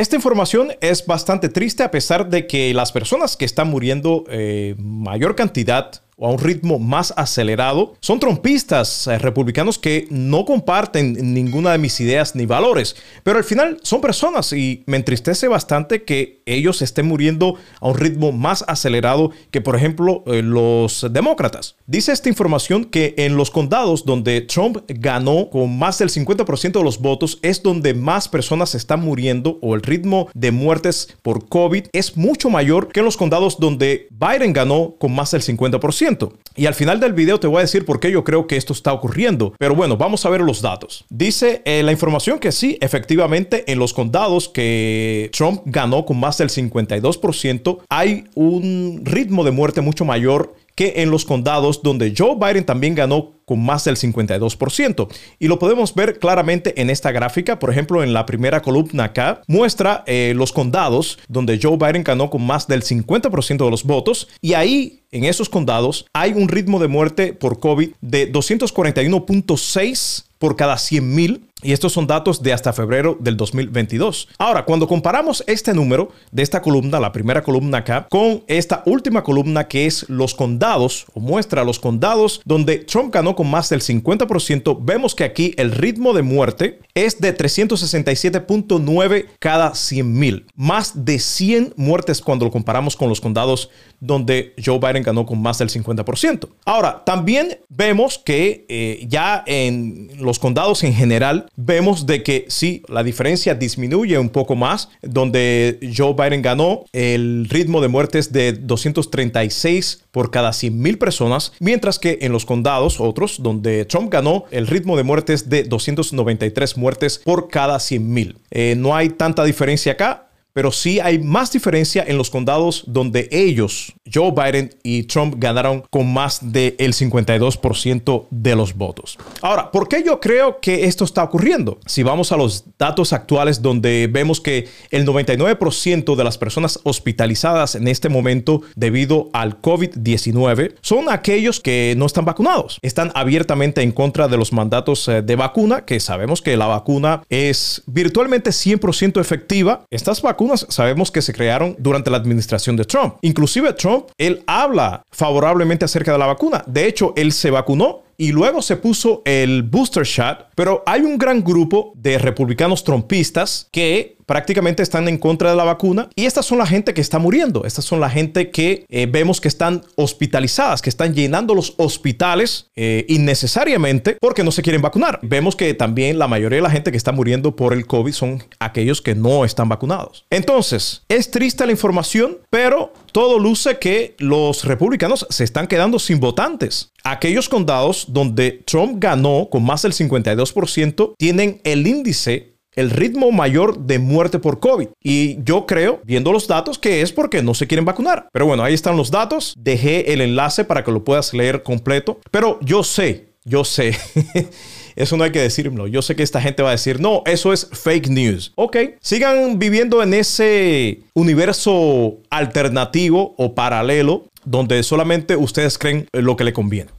Esta información es bastante triste a pesar de que las personas que están muriendo eh, mayor cantidad o a un ritmo más acelerado, son trompistas eh, republicanos que no comparten ninguna de mis ideas ni valores, pero al final son personas y me entristece bastante que ellos estén muriendo a un ritmo más acelerado que, por ejemplo, eh, los demócratas. Dice esta información que en los condados donde Trump ganó con más del 50% de los votos es donde más personas están muriendo o el ritmo de muertes por COVID es mucho mayor que en los condados donde Biden ganó con más del 50%. Y al final del video te voy a decir por qué yo creo que esto está ocurriendo. Pero bueno, vamos a ver los datos. Dice eh, la información que sí, efectivamente, en los condados que Trump ganó con más del 52%, hay un ritmo de muerte mucho mayor que en los condados donde Joe Biden también ganó con más del 52%. Y lo podemos ver claramente en esta gráfica. Por ejemplo, en la primera columna acá muestra eh, los condados donde Joe Biden ganó con más del 50% de los votos. Y ahí, en esos condados, hay un ritmo de muerte por COVID de 241.6 por cada 100 mil y estos son datos de hasta febrero del 2022. Ahora, cuando comparamos este número de esta columna, la primera columna acá, con esta última columna que es los condados, o muestra los condados donde Trump ganó con más del 50%, vemos que aquí el ritmo de muerte es de 367.9 cada 100 mil. Más de 100 muertes cuando lo comparamos con los condados donde Joe Biden ganó con más del 50%. Ahora, también vemos que eh, ya en los condados en general, vemos de que sí, la diferencia disminuye un poco más, donde Joe Biden ganó el ritmo de muertes de 236 por cada 100 mil personas, mientras que en los condados otros, donde Trump ganó el ritmo de muertes de 293 muertes por cada 100 mil. Eh, no hay tanta diferencia acá pero sí hay más diferencia en los condados donde ellos, Joe Biden y Trump, ganaron con más del 52% de los votos. Ahora, ¿por qué yo creo que esto está ocurriendo? Si vamos a los datos actuales donde vemos que el 99% de las personas hospitalizadas en este momento debido al COVID-19 son aquellos que no están vacunados. Están abiertamente en contra de los mandatos eh, de vacuna, que sabemos que la vacuna es virtualmente 100% efectiva. Estas vacunas sabemos que se crearon durante la administración de Trump. Inclusive Él habla favorablemente acerca de la vacuna. De hecho, él se vacunó y luego se puso el booster shot, pero hay un gran grupo de republicanos trompistas que prácticamente están en contra de la vacuna y estas son la gente que está muriendo, estas son la gente que eh, vemos que están hospitalizadas, que están llenando los hospitales eh, innecesariamente porque no se quieren vacunar. Vemos que también la mayoría de la gente que está muriendo por el COVID son aquellos que no están vacunados. Entonces, es triste la información, pero todo luce que los republicanos se están quedando sin votantes. Aquellos condados donde Trump ganó con más del 52% tienen el índice el ritmo mayor de muerte por COVID. Y yo creo, viendo los datos, que es porque no se quieren vacunar. Pero bueno, ahí están los datos. Dejé el enlace para que lo puedas leer completo. Pero yo sé, yo sé. Eso no hay que decirlo. Yo sé que esta gente va a decir, no, eso es fake news. Ok, sigan viviendo en ese universo alternativo o paralelo donde solamente ustedes creen lo que le conviene.